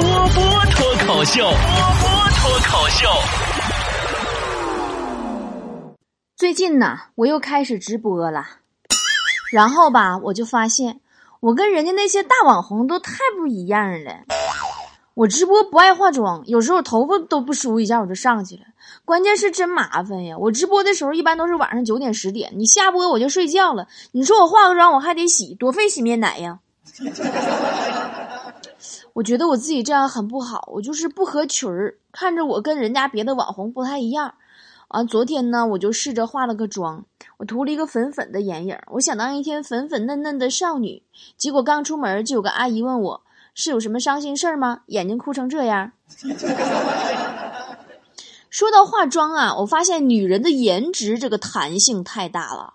波波脱口秀。波波脱口秀。最近呢，我又开始直播了，然后吧，我就发现我跟人家那些大网红都太不一样了。我直播不爱化妆，有时候头发都不梳一下我就上去了。关键是真麻烦呀！我直播的时候一般都是晚上九点十点，你下播我就睡觉了。你说我化个妆我还得洗，多费洗面奶呀！我觉得我自己这样很不好，我就是不合群儿，看着我跟人家别的网红不太一样。啊，昨天呢我就试着化了个妆，我涂了一个粉粉的眼影，我想当一天粉粉嫩嫩的少女。结果刚出门就有个阿姨问我。是有什么伤心事儿吗？眼睛哭成这样。说到化妆啊，我发现女人的颜值这个弹性太大了。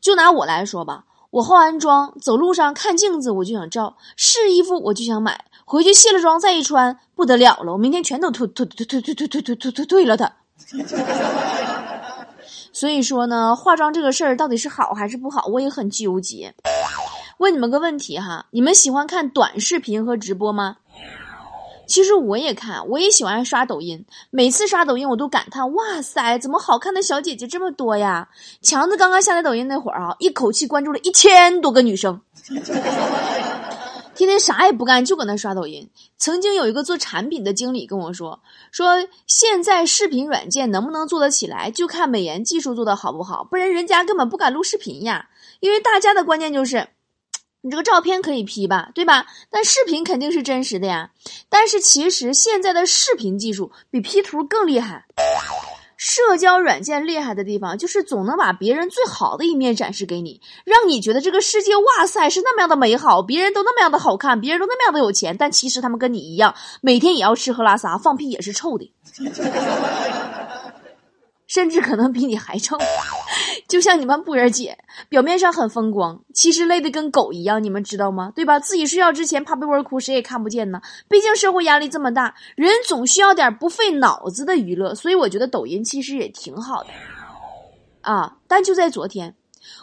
就拿我来说吧，我化完妆走路上看镜子我就想照，试衣服我就想买，回去卸了妆再一穿不得了了，我明天全都退退退退退退退退退退了它。所以说呢，化妆这个事儿到底是好还是不好，我也很纠结。问你们个问题哈，你们喜欢看短视频和直播吗？其实我也看，我也喜欢刷抖音。每次刷抖音，我都感叹：哇塞，怎么好看的小姐姐这么多呀？强子刚刚下载抖音那会儿啊，一口气关注了一千多个女生，天天啥也不干，就搁那刷抖音。曾经有一个做产品的经理跟我说：说现在视频软件能不能做得起来，就看美颜技术做得好不好，不然人家根本不敢录视频呀。因为大家的关键就是。你这个照片可以 P 吧，对吧？但视频肯定是真实的呀。但是其实现在的视频技术比 P 图更厉害。社交软件厉害的地方就是总能把别人最好的一面展示给你，让你觉得这个世界哇塞是那么样的美好，别人都那么样的好看，别人都那么样的有钱，但其实他们跟你一样，每天也要吃喝拉撒，放屁也是臭的。甚至可能比你还臭，就像你们布儿姐，表面上很风光，其实累得跟狗一样，你们知道吗？对吧？自己睡觉之前趴被窝哭，谁也看不见呢。毕竟社会压力这么大，人总需要点不费脑子的娱乐，所以我觉得抖音其实也挺好的啊。但就在昨天，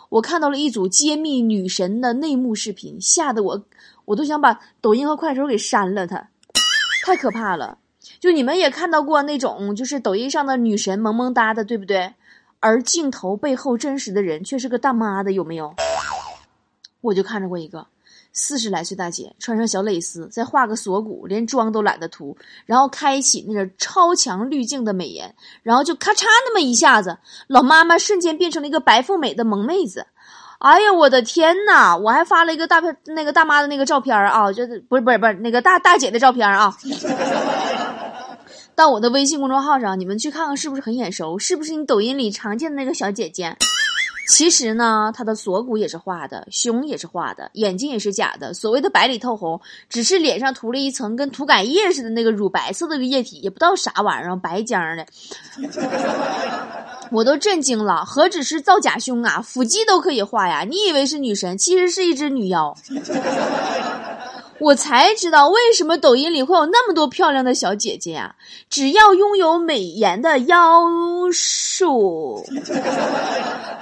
我看到了一组揭秘女神的内幕视频，吓得我我都想把抖音和快手给删了，它太可怕了。就你们也看到过那种，就是抖音上的女神萌萌哒的，对不对？而镜头背后真实的人却是个大妈的，有没有？我就看着过一个四十来岁大姐，穿上小蕾丝，再画个锁骨，连妆都懒得涂，然后开启那个超强滤镜的美颜，然后就咔嚓那么一下子，老妈妈瞬间变成了一个白富美的萌妹子。哎呀，我的天呐！我还发了一个大片，那个大妈的那个照片啊，就是不是不是不是那个大大姐的照片啊。到我的微信公众号上，你们去看看是不是很眼熟？是不是你抖音里常见的那个小姐姐？其实呢，她的锁骨也是画的，胸也是画的，眼睛也是假的。所谓的白里透红，只是脸上涂了一层跟涂改液似的那个乳白色的液体，也不知道啥玩意儿，白浆的。我都震惊了，何止是造假胸啊，腹肌都可以画呀！你以为是女神，其实是一只女妖。我才知道为什么抖音里会有那么多漂亮的小姐姐呀！只要拥有美颜的妖术，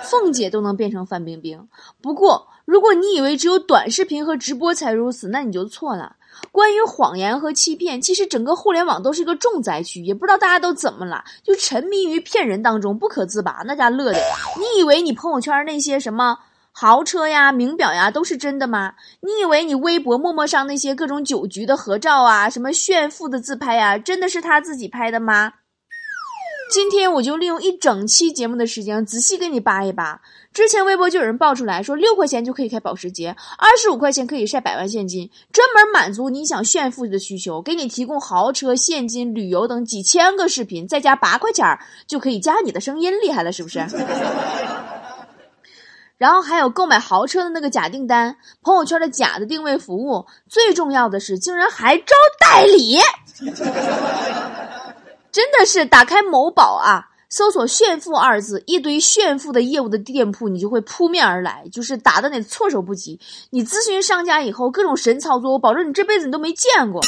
凤姐都能变成范冰冰。不过，如果你以为只有短视频和直播才如此，那你就错了。关于谎言和欺骗，其实整个互联网都是一个重灾区，也不知道大家都怎么了，就沉迷于骗人当中不可自拔，那家乐的。你以为你朋友圈那些什么？豪车呀，名表呀，都是真的吗？你以为你微博、陌陌上那些各种酒局的合照啊，什么炫富的自拍呀，真的是他自己拍的吗？今天我就利用一整期节目的时间，仔细给你扒一扒。之前微博就有人爆出来说，六块钱就可以开保时捷，二十五块钱可以晒百万现金，专门满足你想炫富的需求，给你提供豪车、现金、旅游等几千个视频，再加八块钱就可以加你的声音，厉害了是不是？然后还有购买豪车的那个假订单，朋友圈的假的定位服务，最重要的是竟然还招代理，真的是打开某宝啊，搜索“炫富”二字，一堆炫富的业务的店铺你就会扑面而来，就是打的你措手不及。你咨询商家以后，各种神操作，我保证你这辈子你都没见过。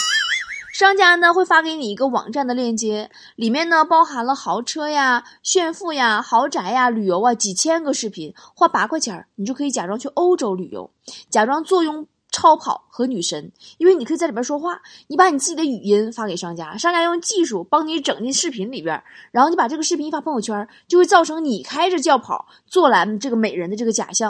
商家呢会发给你一个网站的链接，里面呢包含了豪车呀、炫富呀、豪宅呀、旅游啊几千个视频，花八块钱你就可以假装去欧洲旅游，假装坐拥超跑和女神，因为你可以在里边说话，你把你自己的语音发给商家，商家用技术帮你整进视频里边，然后你把这个视频一发朋友圈，就会造成你开着轿跑坐揽这个美人的这个假象，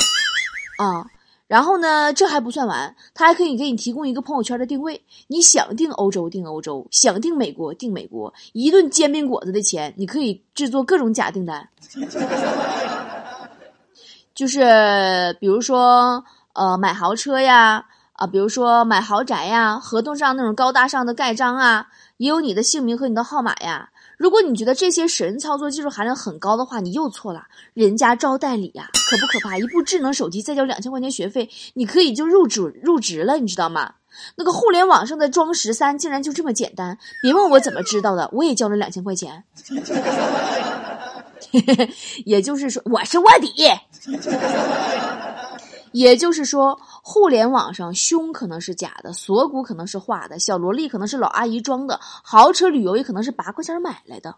啊。然后呢，这还不算完，他还可以给你提供一个朋友圈的定位。你想订欧洲订欧洲，想订美国订美国，一顿煎饼果子的钱，你可以制作各种假订单。就是比如说，呃，买豪车呀，啊，比如说买豪宅呀，合同上那种高大上的盖章啊，也有你的姓名和你的号码呀。如果你觉得这些神操作技术含量很高的话，你又错了。人家招代理呀，可不可怕？一部智能手机再交两千块钱学费，你可以就入主入职了，你知道吗？那个互联网上的装十三竟然就这么简单，别问我怎么知道的，我也交了两千块钱。也就是说，我是卧底。也就是说，互联网上胸可能是假的，锁骨可能是画的，小萝莉可能是老阿姨装的，豪车旅游也可能是八块钱买来的。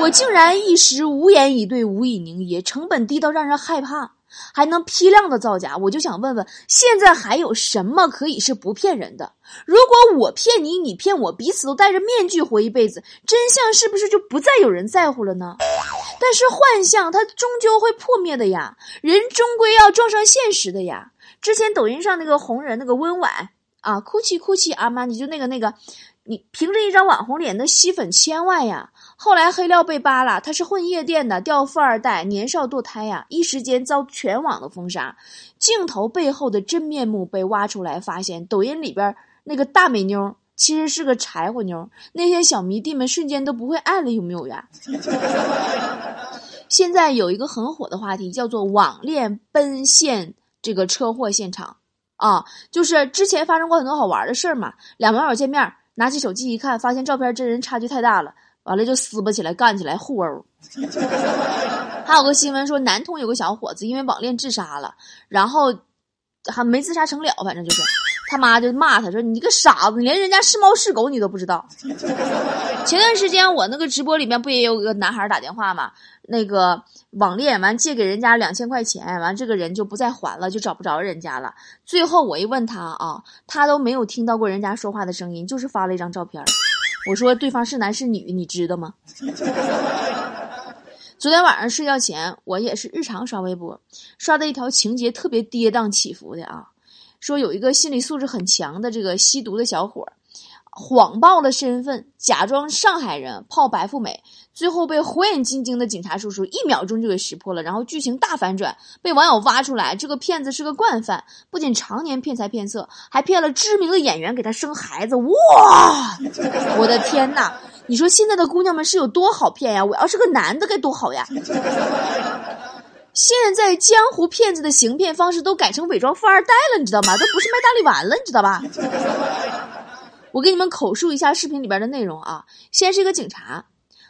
我竟然一时无言以对，无以凝噎，成本低到让人害怕，还能批量的造假。我就想问问，现在还有什么可以是不骗人的？如果我骗你，你骗我，彼此都戴着面具活一辈子，真相是不是就不再有人在乎了呢？但是幻象它终究会破灭的呀，人终归要撞上现实的呀。之前抖音上那个红人那个温婉啊，哭泣哭泣阿妈，你就那个那个，你凭着一张网红脸能吸粉千万呀。后来黑料被扒了，他是混夜店的，掉富二代，年少堕胎呀，一时间遭全网的封杀。镜头背后的真面目被挖出来，发现抖音里边那个大美妞。其实是个柴火妞，那些小迷弟们瞬间都不会爱了，有没有呀？现在有一个很火的话题，叫做网恋奔现这个车祸现场啊，就是之前发生过很多好玩的事儿嘛。两网友见面，拿起手机一看，发现照片真人差距太大了，完了就撕巴起来，干起来，互殴。还有个新闻说，南通有个小伙子因为网恋自杀了，然后还没自杀成了，反正就是。他妈就骂他说：“你个傻子，你连人家是猫是狗你都不知道。”前段时间我那个直播里面不也有个男孩打电话吗？那个网恋完借给人家两千块钱，完这个人就不再还了，就找不着人家了。最后我一问他啊，他都没有听到过人家说话的声音，就是发了一张照片。我说对方是男是女，你知道吗？昨天晚上睡觉前，我也是日常刷微博，刷的一条情节特别跌宕起伏的啊。说有一个心理素质很强的这个吸毒的小伙，谎报了身份，假装上海人泡白富美，最后被火眼金睛的警察叔叔一秒钟就给识破了，然后剧情大反转，被网友挖出来，这个骗子是个惯犯，不仅常年骗财骗色，还骗了知名的演员给他生孩子。哇，我的天呐！你说现在的姑娘们是有多好骗呀？我要是个男的该多好呀！现在江湖骗子的行骗方式都改成伪装富二代了，你知道吗？都不是卖大力丸了，你知道吧？我给你们口述一下视频里边的内容啊。先是一个警察，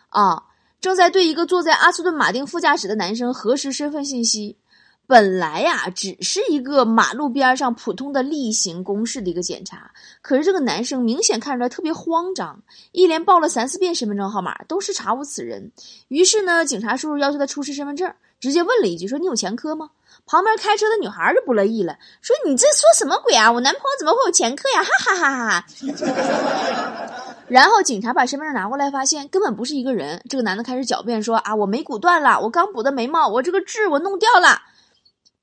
啊，正在对一个坐在阿斯顿马丁副驾驶的男生核实身份信息。本来呀，只是一个马路边上普通的例行公事的一个检查，可是这个男生明显看出来特别慌张，一连报了三四遍身份证号码，都是查无此人。于是呢，警察叔叔要求他出示身份证。直接问了一句：“说你有前科吗？”旁边开车的女孩就不乐意了，说：“你这说什么鬼啊？我男朋友怎么会有前科呀？”哈哈哈哈哈。然后警察把身份证拿过来，发现根本不是一个人。这个男的开始狡辩说：“啊，我眉骨断了，我刚补的眉毛，我这个痣我弄掉了。”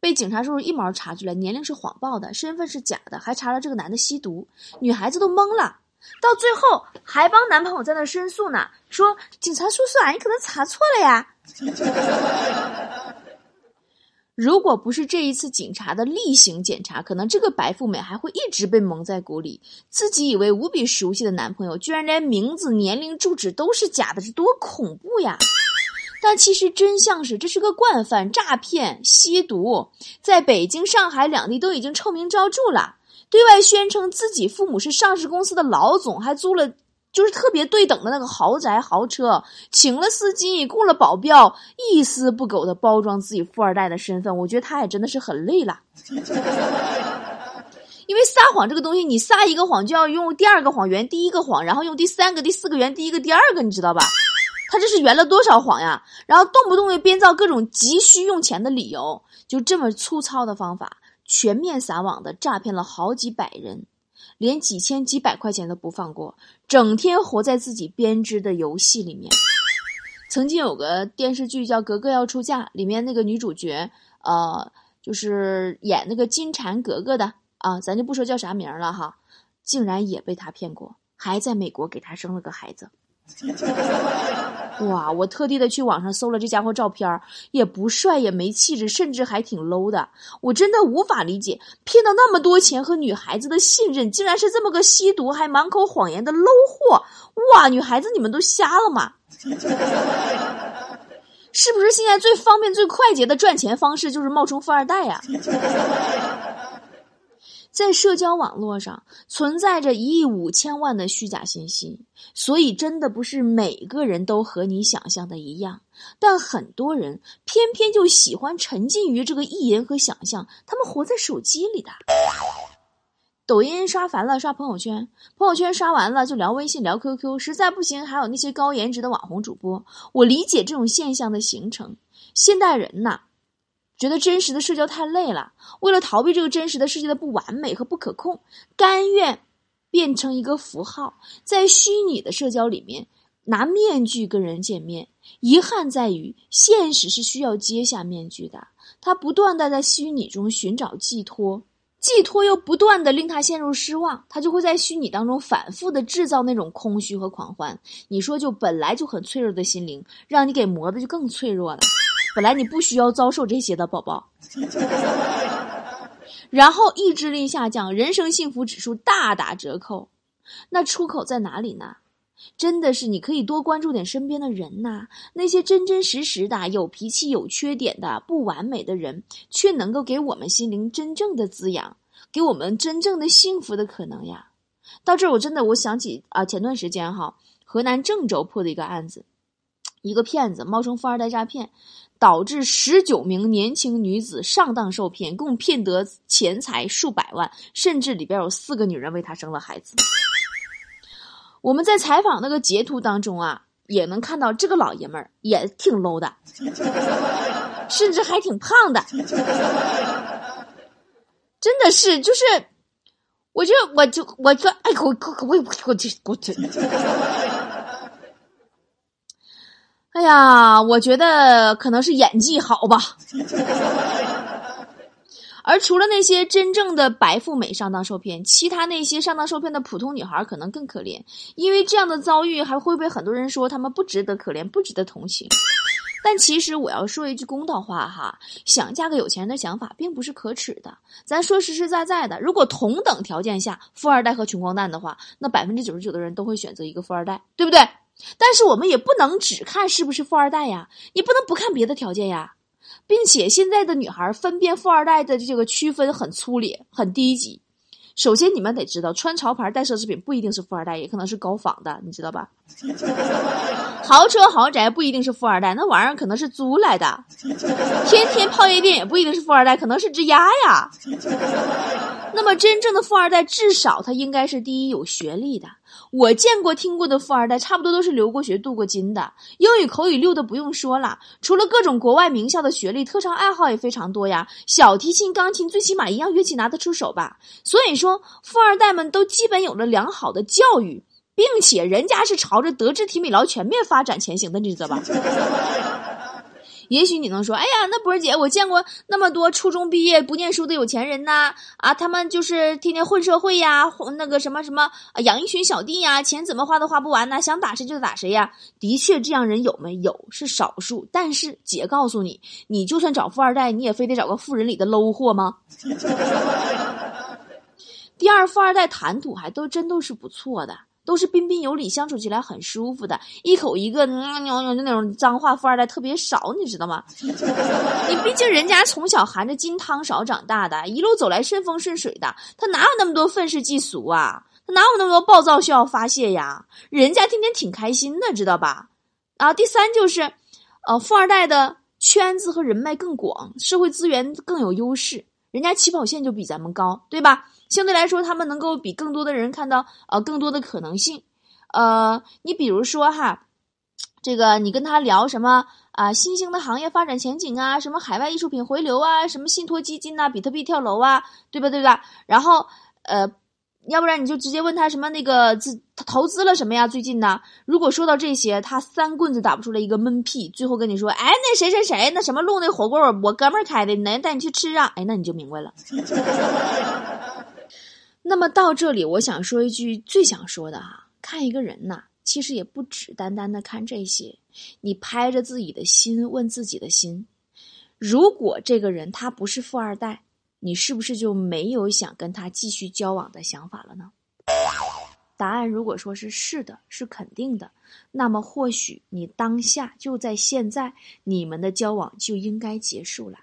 被警察叔叔一毛查出来，年龄是谎报的，身份是假的，还查了这个男的吸毒。女孩子都懵了，到最后还帮男朋友在那申诉呢，说：“警察叔叔啊，你可能查错了呀。” 如果不是这一次警察的例行检查，可能这个白富美还会一直被蒙在鼓里。自己以为无比熟悉的男朋友，居然连名字、年龄、住址都是假的，这多恐怖呀！但其实真相是，这是个惯犯，诈骗、吸毒，在北京、上海两地都已经臭名昭著了。对外宣称自己父母是上市公司的老总，还租了。就是特别对等的那个豪宅豪车，请了司机，雇了保镖，一丝不苟的包装自己富二代的身份。我觉得他也真的是很累了，因为撒谎这个东西，你撒一个谎就要用第二个谎圆第一个谎，然后用第三个、第四个圆第一个、第二个，你知道吧？他这是圆了多少谎呀？然后动不动就编造各种急需用钱的理由，就这么粗糙的方法。全面撒网的诈骗了好几百人，连几千几百块钱都不放过，整天活在自己编织的游戏里面。曾经有个电视剧叫《格格要出嫁》，里面那个女主角，呃，就是演那个金蝉格格的啊，咱就不说叫啥名了哈，竟然也被他骗过，还在美国给他生了个孩子。哇！我特地的去网上搜了这家伙照片也不帅，也没气质，甚至还挺 low 的。我真的无法理解，骗到那么多钱和女孩子的信任，竟然是这么个吸毒还满口谎言的 low 货！哇！女孩子，你们都瞎了吗？是不是现在最方便、最快捷的赚钱方式就是冒充富二代呀？在社交网络上存在着一亿五千万的虚假信息，所以真的不是每个人都和你想象的一样。但很多人偏偏就喜欢沉浸于这个意淫和想象，他们活在手机里的。抖音刷烦了，刷朋友圈；朋友圈刷完了，就聊微信、聊 QQ。实在不行，还有那些高颜值的网红主播。我理解这种现象的形成。现代人呐。觉得真实的社交太累了，为了逃避这个真实的世界的不完美和不可控，甘愿变成一个符号，在虚拟的社交里面拿面具跟人见面。遗憾在于，现实是需要揭下面具的。他不断的在虚拟中寻找寄托，寄托又不断的令他陷入失望，他就会在虚拟当中反复的制造那种空虚和狂欢。你说，就本来就很脆弱的心灵，让你给磨的就更脆弱了。本来你不需要遭受这些的宝宝，然后意志力下降，人生幸福指数大打折扣。那出口在哪里呢？真的是你可以多关注点身边的人呐，那些真真实实的、有脾气、有缺点的、不完美的人，却能够给我们心灵真正的滋养，给我们真正的幸福的可能呀。到这儿，我真的我想起啊，前段时间哈，河南郑州破的一个案子，一个骗子冒充富二代诈骗。导致十九名年轻女子上当受骗，共骗得钱财数百万，甚至里边有四个女人为他生了孩子。我们在采访那个截图当中啊，也能看到这个老爷们儿也挺 low 的，甚至还挺胖的，真的是，就是，我就我就我就哎我我我我这我这。哎呀，我觉得可能是演技好吧。而除了那些真正的白富美上当受骗，其他那些上当受骗的普通女孩可能更可怜，因为这样的遭遇还会被很多人说他们不值得可怜，不值得同情。但其实我要说一句公道话哈，想嫁个有钱人的想法并不是可耻的。咱说实实在在的，如果同等条件下，富二代和穷光蛋的话，那百分之九十九的人都会选择一个富二代，对不对？但是我们也不能只看是不是富二代呀，你不能不看别的条件呀，并且现在的女孩分辨富二代的这个区分很粗劣、很低级。首先，你们得知道，穿潮牌、带奢侈品不一定是富二代，也可能是高仿的，你知道吧？豪车豪宅不一定是富二代，那玩意儿可能是租来的。天天泡夜店也不一定是富二代，可能是只鸭呀。那么，真正的富二代，至少他应该是第一有学历的。我见过、听过的富二代，差不多都是留过学、镀过金的，英语口语溜的不用说了。除了各种国外名校的学历，特长爱好也非常多呀。小提琴、钢琴，最起码一样乐器拿得出手吧。所以说，富二代们都基本有了良好的教育，并且人家是朝着德智体美劳全面发展前行的，你知道吧？也许你能说，哎呀，那博儿姐，我见过那么多初中毕业不念书的有钱人呐，啊，他们就是天天混社会呀，混那个什么什么，养一群小弟呀，钱怎么花都花不完呐，想打谁就打谁呀。的确，这样人有没有是少数，但是姐告诉你，你就算找富二代，你也非得找个富人里的 low 货吗？第二，富二代谈吐还都真都是不错的。都是彬彬有礼，相处起来很舒服的，一口一个那种脏话，富二代特别少，你知道吗？你毕竟人家从小含着金汤勺长大的，一路走来顺风顺水的，他哪有那么多愤世嫉俗啊？他哪有那么多暴躁需要发泄呀？人家天天挺开心的，知道吧？啊，第三就是，呃，富二代的圈子和人脉更广，社会资源更有优势，人家起跑线就比咱们高，对吧？相对来说，他们能够比更多的人看到呃更多的可能性，呃，你比如说哈，这个你跟他聊什么啊？新兴的行业发展前景啊？什么海外艺术品回流啊？什么信托基金呐？比特币跳楼啊？对吧？对吧？然后呃，要不然你就直接问他什么那个资他投资了什么呀？最近呢？如果说到这些，他三棍子打不出来一个闷屁，最后跟你说，哎，那谁谁谁，那什么路那火锅，我哥们儿开的，能带你去吃啊？哎，那你就明白了。那么到这里，我想说一句最想说的哈，看一个人呐。其实也不只单单的看这些，你拍着自己的心问自己的心：如果这个人他不是富二代，你是不是就没有想跟他继续交往的想法了呢？答案如果说是是的，是肯定的，那么或许你当下就在现在，你们的交往就应该结束了，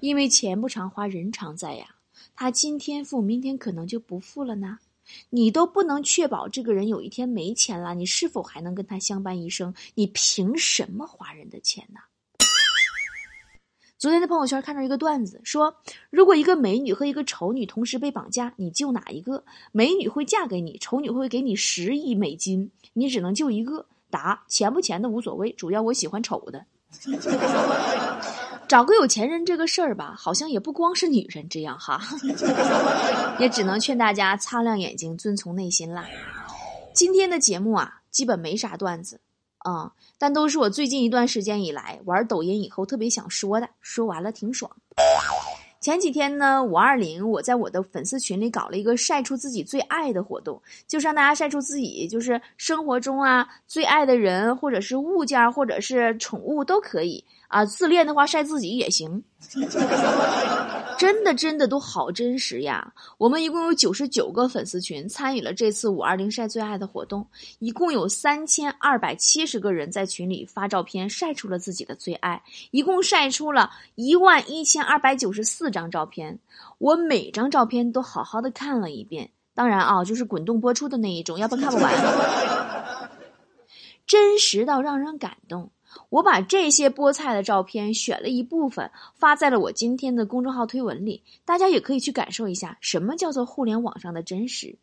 因为钱不常花，人常在呀。他今天付，明天可能就不付了呢。你都不能确保这个人有一天没钱了，你是否还能跟他相伴一生？你凭什么花人的钱呢？昨天在朋友圈看到一个段子，说如果一个美女和一个丑女同时被绑架，你救哪一个？美女会嫁给你，丑女会给你十亿美金，你只能救一个。答：钱不钱的无所谓，主要我喜欢丑的。找个有钱人这个事儿吧，好像也不光是女人这样哈，也只能劝大家擦亮眼睛，遵从内心啦。今天的节目啊，基本没啥段子啊，但都是我最近一段时间以来玩抖音以后特别想说的，说完了挺爽。前几天呢，五二零，我在我的粉丝群里搞了一个晒出自己最爱的活动，就是让大家晒出自己就是生活中啊最爱的人，或者是物件，或者是宠物都可以。啊，自恋的话晒自己也行，真的真的都好真实呀！我们一共有九十九个粉丝群参与了这次五二零晒最爱的活动，一共有三千二百七十个人在群里发照片晒出了自己的最爱，一共晒出了一万一千二百九十四张照片。我每张照片都好好的看了一遍，当然啊，就是滚动播出的那一种，要不看不完，真实到让人感动。我把这些菠菜的照片选了一部分发在了我今天的公众号推文里，大家也可以去感受一下什么叫做互联网上的真实。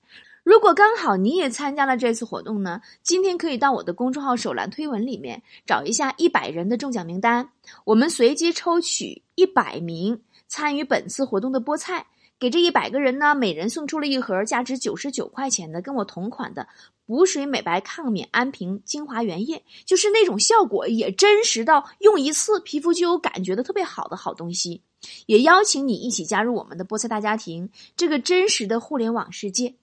如果刚好你也参加了这次活动呢，今天可以到我的公众号首栏推文里面找一下一百人的中奖名单，我们随机抽取一百名参与本次活动的菠菜。给这一百个人呢，每人送出了一盒价值九十九块钱的跟我同款的补水美白抗敏安瓶精华原液，就是那种效果也真实到用一次皮肤就有感觉的特别好的好东西。也邀请你一起加入我们的菠菜大家庭，这个真实的互联网世界，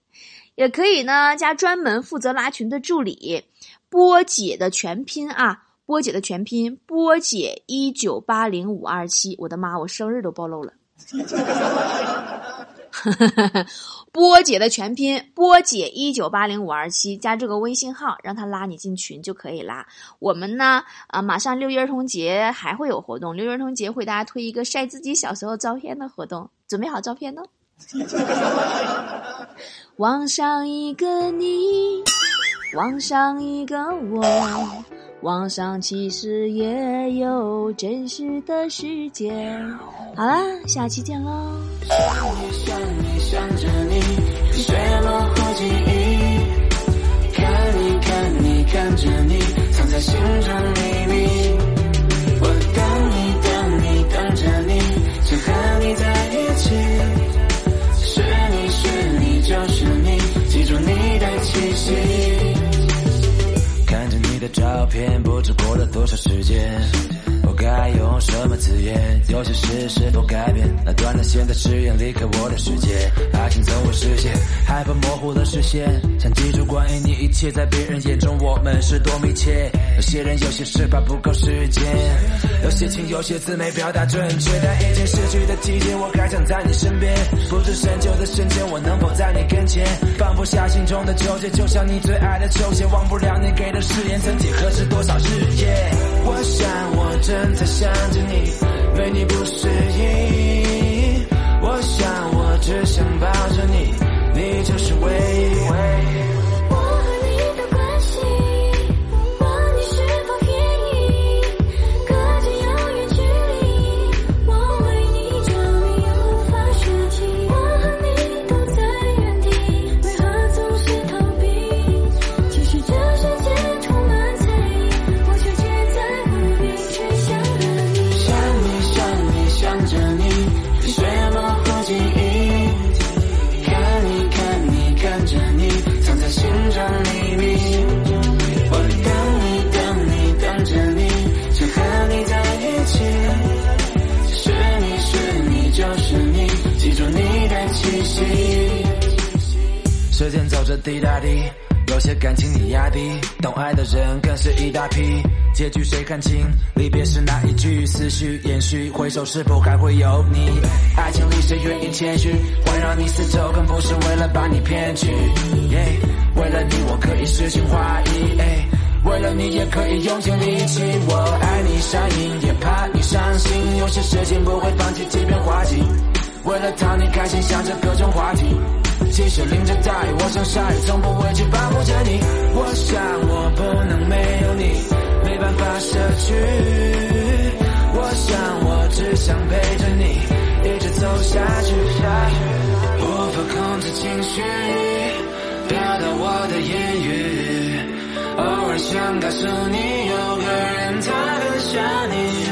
也可以呢加专门负责拉群的助理波姐的全拼啊，波姐的全拼波姐一九八零五二七，我的妈，我生日都暴露了。波姐的全拼波姐一九八零五二七，加这个微信号，让他拉你进群就可以啦。我们呢，啊，马上六一儿童节还会有活动，六一儿童节会大家推一个晒自己小时候照片的活动，准备好照片呢。网上一个你，网上一个我。网上其实也有真实的世界。好啦，下期见喽。想你想你想着你，雪落后记忆。看你看你看着你，藏在心中秘密。我等你等你等着你，想和你在一起。是你是你就是你，记住你的气息。照片不知过了多少时间，该用什么字眼？有些事是否改变？那短暂现在誓言离开我的世界，爱情总会实现，害怕模糊了视线，想记住关于你一切，在别人眼中我们是多密切。有些人有些事怕不够时间，有些情有些字没表达准确，但已经失去的季节，我还想在你身边。不知深秋的瞬间，我能否在你跟前？放不下心中的纠结，就像你最爱的球鞋，忘不了你给的誓言。曾几何时，多少日夜，我想我正在想着你，为你不适应。我想我只想抱着你，你就是唯一。时间走着滴答滴。有些感情你压低，懂爱的人更是一大批。结局谁看清？离别时那一句，思绪延续，回首是否还会有你？爱情里谁愿意谦虚？环绕你四周，更不是为了把你骗去。为了你，我可以诗情画意。为了你，也可以用尽力气。我爱你上瘾，也怕你伤心。有些事情不会放弃，即便花季。为了讨你开心，想着各种话题。即使淋着大雨，我像鲨鱼，从不畏惧保护着你。我想我不能没有你，没办法舍去。我想我只想陪着你，一直走下去。无法控制情绪，表达我的言语。偶尔想告诉你，有个人他很想你。